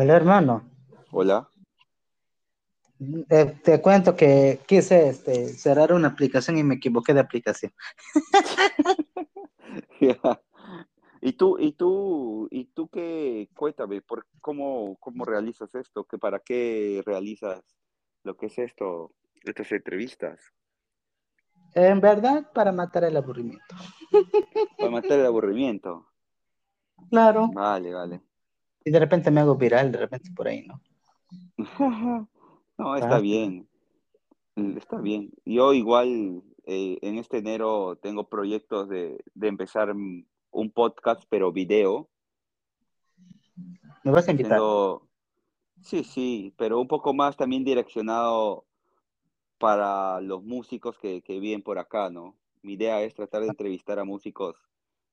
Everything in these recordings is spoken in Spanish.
Hola, hermano. Hola. Eh, te cuento que quise este, cerrar una aplicación y me equivoqué de aplicación. ¿Y tú, y tú, y tú qué, cuéntame, por cómo, cómo realizas esto? ¿Que para qué realizas lo que es esto, estas entrevistas? En verdad, para matar el aburrimiento. Para matar el aburrimiento. Claro. Vale, vale. Y de repente me hago viral, de repente por ahí, ¿no? No, está Ah, bien, está bien. Yo igual eh, en este enero tengo proyectos de, de empezar mm, un podcast, pero video, Me vas a invitar. haciendo, sí, sí, pero un poco más también direccionado para los músicos que, que viven por acá, ¿no? Mi idea es tratar de entrevistar a músicos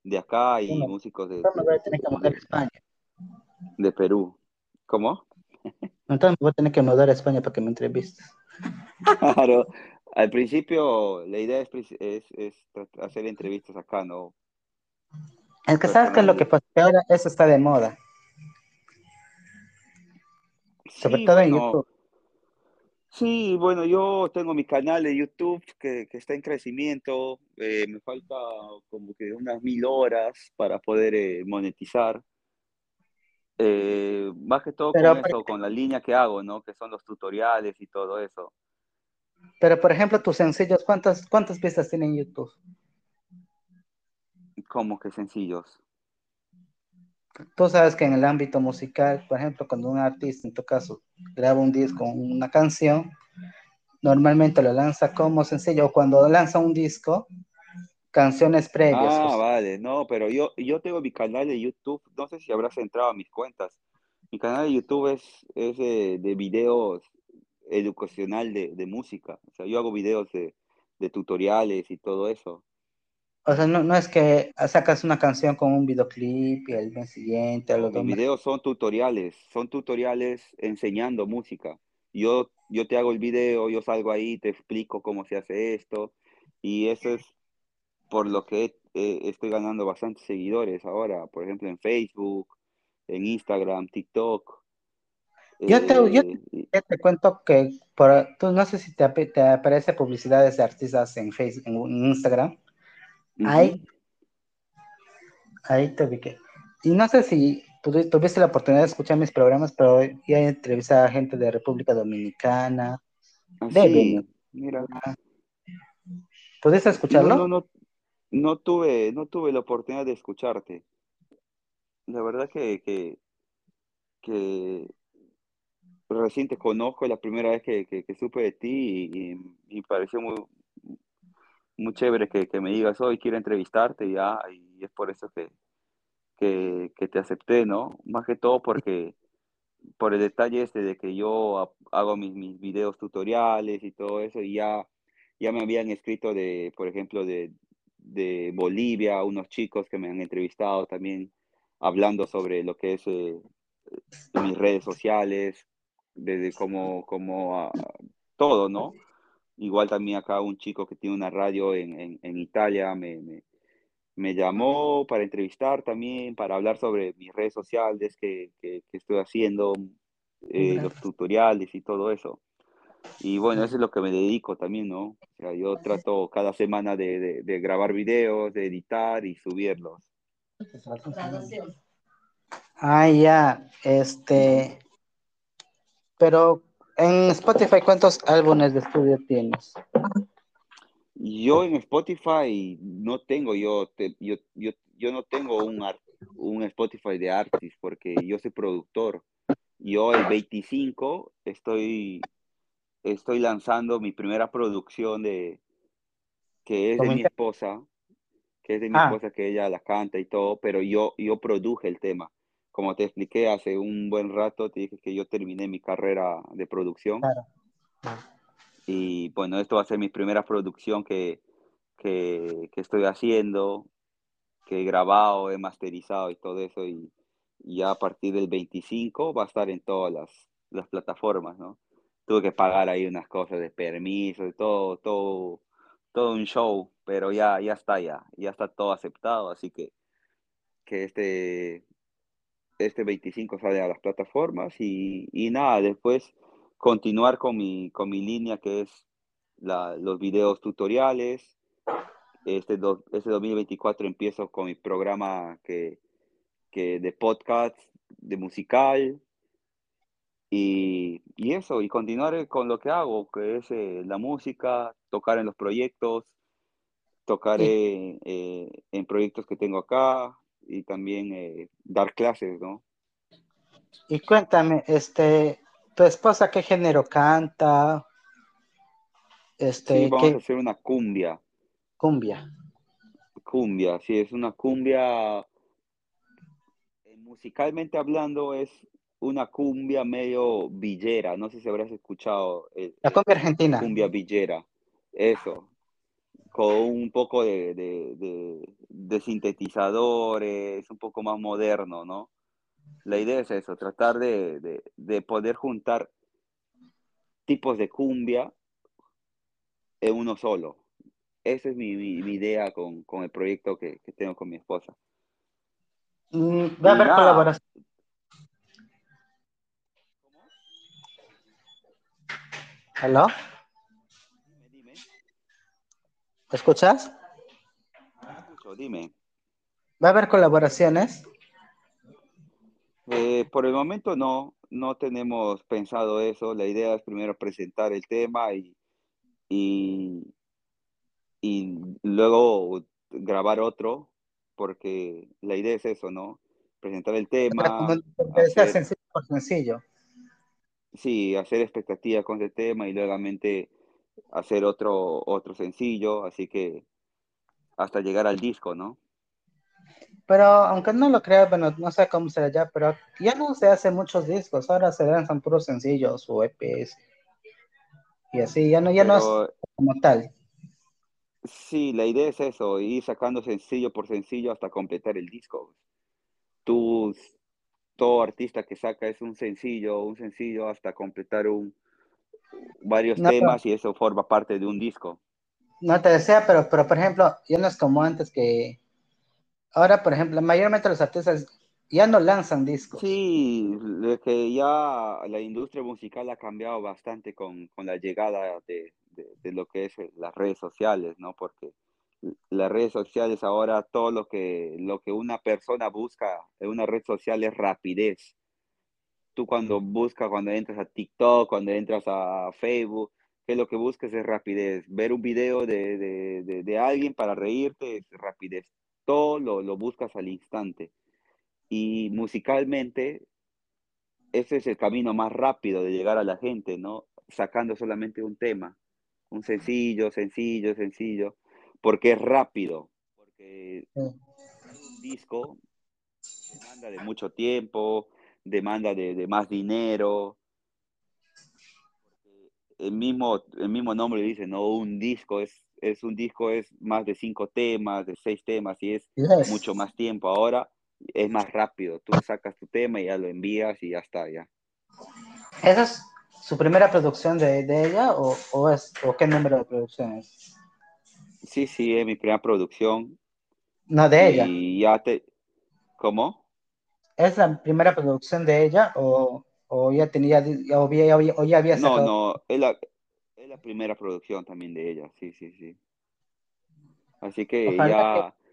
de acá y Bueno, músicos de, voy a tener que a España. De Perú. ¿Cómo? Entonces me voy a tener que mudar a España para que me entrevistes. Claro, al principio la idea es, es, es hacer entrevistas acá, ¿no? Es que sabes qué es lo que pasa, que ahora eso está de moda, sobre Sí, todo en bueno, YouTube. sí, bueno, yo tengo mi canal de YouTube que, que está en crecimiento, eh, me falta como que unas mil horas para poder eh, monetizar. Eh, más que todo con Pero, eso, con la línea que hago, ¿no? Que son los tutoriales y todo eso. pero por ejemplo, tus sencillos, ¿cuántas, cuántas pistas tienen YouTube? Como que sencillos. Tú sabes que en el ámbito musical, por ejemplo, cuando un artista, en tu caso, graba un disco, una canción, normalmente lo lanza como sencillo, o cuando lanza un disco, canciones previas. Ah, vale, no, pero yo, yo tengo mi canal de YouTube, no sé si habrás entrado a mis cuentas. Mi canal de YouTube es, es de, de videos educacional de, de música. O sea, yo hago videos de, de tutoriales y todo eso. O sea, no, no es que sacas una canción con un videoclip y al mes siguiente, a los mis videos son tutoriales, son tutoriales enseñando música. Yo, yo te hago el video, yo salgo ahí, te explico cómo se hace esto, y eso es por lo que eh, estoy ganando bastantes seguidores ahora, por ejemplo, en Facebook, en Instagram, TikTok. Yo te, eh, te, te cuento que por, tú no sé si te, te aparece publicidades de artistas en Facebook, en Instagram. Ahí, ahí te ubiqué. Y no sé si tuvi- tuviste la oportunidad de escuchar mis programas, pero ya he entrevistado a gente de República Dominicana, de Venezuela. Así, mira. ¿Pudiste escucharlo? no, no, no tuve, no tuve la oportunidad de escucharte. La verdad que, que, que recién te conozco, es la primera vez que, que, que supe de ti y, y- y me pareció muy, muy chévere que, que me digas hoy quiero entrevistarte ya, y es por eso que, que, que te acepté, ¿no? Más que todo porque por el detalle este de que yo ha- hago mis, mis videos tutoriales y todo eso, y ya, ya me habían escrito de, por ejemplo, de, de Bolivia, unos chicos que me han entrevistado también hablando sobre lo que es eh, mis redes sociales, desde cómo, cómo ah, todo, ¿no? Igual también acá un chico que tiene una radio en, en, en Italia me, me, me llamó para entrevistar también, para hablar sobre mis redes sociales que, que, que estoy haciendo, eh, los tutoriales y todo eso. Y bueno, eso es lo que me dedico también, ¿no? O sea, yo trato cada semana de, de, de grabar videos, de editar y subirlos. Ah, ya, este, pero en Spotify, ¿cuántos álbumes de estudio tienes? Yo en Spotify no tengo, yo, te- yo, yo, yo no tengo un, un Spotify de artist porque yo soy productor. Yo el 25 estoy, estoy lanzando mi primera producción de, que es de mi esposa, que es de mi Ah, esposa, que ella la canta y todo, pero yo, yo produje el tema. Como te expliqué hace un buen rato, te dije que yo terminé mi carrera de producción claro. y bueno, esto va a ser mi primera producción que, que, que estoy haciendo, que he grabado, he masterizado y todo eso y, y ya a partir del 25 va a estar en todas las, las plataformas, ¿no? Tuve que pagar ahí unas cosas de permiso y todo, todo, todo un show, pero ya, ya está ya, ya está todo aceptado, así que, que este, este 25 sale a las plataformas y, y nada, después continuar con mi, con mi línea que es la, los videos tutoriales. Este, do, este 2024 empiezo con mi programa que, que de podcast, de musical. Y, y, eso, y continuar con lo que hago, que es eh, la música, tocar en los proyectos, tocar eh, eh, en proyectos que tengo acá y también eh, dar clases, ¿no? Y cuéntame, este, ¿tu esposa qué género canta? Este, sí, vamos ¿qué? a hacer una cumbia. Cumbia. Cumbia, sí, es una cumbia. Eh, musicalmente hablando, es una cumbia medio villera. No sé si habrás escuchado. El, la cumbia argentina. Cumbia villera. Eso. Con un poco de, de, de, de sintetizadores, un poco más moderno, ¿no? La idea es eso, tratar de, de poder juntar tipos de cumbia en uno solo. Esa es mi, mi, mi idea con, con, el proyecto que, que, tengo con mi esposa. Mm, va a haber colaboración. ¿Aló? Dime, dime. ¿Te escuchas? Escucho, dime. ¿Va a haber colaboraciones? Eh, por el momento no, no tenemos pensado eso. La idea es primero presentar el tema y, y, y luego grabar otro, porque la idea es eso, ¿no? Presentar el tema. Hacer, sencillo por sencillo. Sí, hacer expectativas con ese tema y luego hacer otro, otro sencillo, así que hasta llegar al disco, ¿no? Pero aunque no lo crea, bueno, no sé cómo será ya, pero ya no se hacen muchos discos, ahora se lanzan puros sencillos o EPs y así, ya no, ya no es como tal. Sí, la idea es eso, ir sacando sencillo por sencillo hasta completar el disco. Tú, todo artista que saca es un sencillo, un sencillo hasta completar un, varios no, temas pero, y eso forma parte de un disco. No te desea, pero, pero por ejemplo, ya no es como antes que ahora, por ejemplo, mayormente los artistas ya no lanzan discos. Sí, que ya la industria musical ha cambiado bastante con, con la llegada de, de, de, lo que es las redes sociales, ¿no? Porque las redes sociales ahora todo lo que, lo que una persona busca en una red social es rapidez. Tú cuando buscas, cuando entras a TikTok, cuando entras a Facebook, que lo que buscas es rapidez. Ver un video de, de, de, de alguien para reírte es rapidez. Todo lo, lo buscas al instante y musicalmente ese es el camino más rápido de llegar a la gente, ¿no? Sacando solamente un tema, un sencillo, sencillo, sencillo, porque es rápido, porque un disco demanda de mucho tiempo, demanda de, de más dinero. El mismo, el mismo nombre dice, ¿no? Un disco es, es un disco, es más de cinco temas, de seis temas, y es yes. mucho más tiempo. Ahora es más rápido. Tú sacas tu tema y ya lo envías y ya está, ya. ¿Esa es su primera producción de, de ella o, o, es, o qué número de producción es? Sí, sí, es mi primera producción. No, de ella. Y ya te... ¿Cómo? ¿Es la primera producción de ella o, o ya tenía, o ya, o ya había sacado? No, no, es la, es la primera producción también de ella, sí, sí, sí. Así que Ojalá ya... Que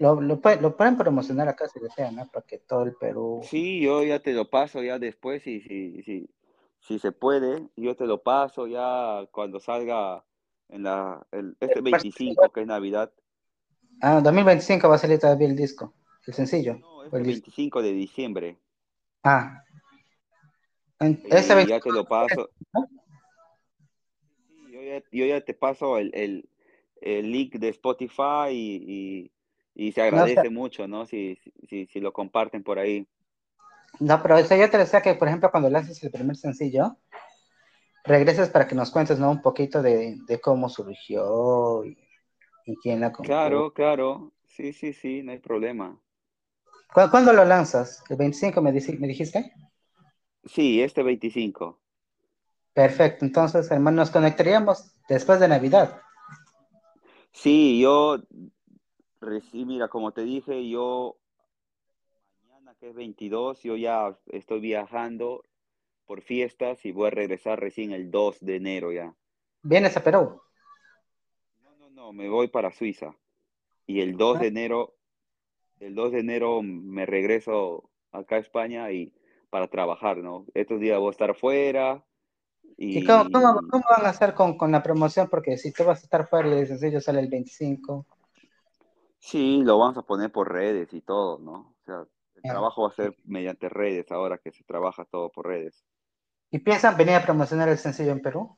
lo, lo, lo, pueden promocionar acá si desean, ¿no? Para que todo el Perú. Sí, yo ya te lo paso ya después, si, si, si, si se puede, yo te lo paso ya cuando salga en la, el, este 25, que es Navidad. Ah, 2025 va a salir todavía el disco, el sencillo. No, es el 25 de diciembre. Ah. En, ese ya te lo paso. Sí, yo, ya, yo ya te paso el, el, el link de Spotify y, y y se agradece no, o sea, mucho, ¿no? Si, si, si, lo comparten por ahí. No, pero eso yo te decía que, por ejemplo, cuando lances el primer sencillo, regreses para que nos cuentes, ¿no? Un poquito de, de cómo surgió y, y, quién la compró. Claro, claro. Sí, sí, sí, no hay problema. ¿Cuándo, ¿cuándo lo lanzas? ¿El 25 me, me dijiste? Sí, este 25. Perfecto, entonces, hermano, nos conectaríamos después de Navidad. Sí, yo mira, como te dije, yo que es 22, yo ya estoy viajando por fiestas y voy a regresar recién el 2 de enero ya. ¿Vienes a Perú? No, no, no, me voy para Suiza. Y el 2 de enero, el 2 de enero me regreso acá a España y para trabajar, ¿no? Estos días voy a estar fuera. ¿Y, cómo, van a hacer con, con, la promoción? Porque si tú vas a estar fuera y el sencillo sale el 25. Sí, lo vamos a poner por redes y todo, ¿no? O sea, el trabajo va a ser mediante redes ahora que se trabaja todo por redes. ¿Y piensan venir a promocionar el sencillo en Perú?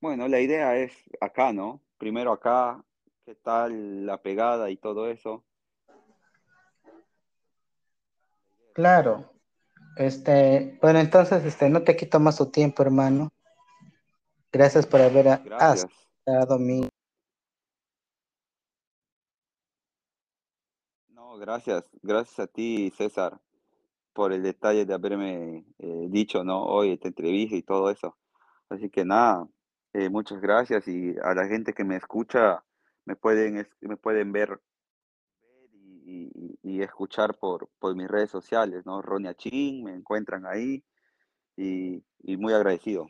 Bueno, la idea es acá, ¿no? Primero acá, qué tal la pegada y todo eso. Claro. Este, bueno, entonces, este, no te quito más tu tiempo, hermano. Gracias por haber aceptado mi No, gracias, gracias a ti, César, por el detalle de haberme eh, dicho, ¿no? Hoy esta entrevista y todo eso. Así que nada, eh, muchas gracias y a la gente que me escucha, me pueden, me pueden ver y, escuchar por, por, mis redes sociales, ¿no? Ronia Chin, me encuentran ahí y muy agradecido.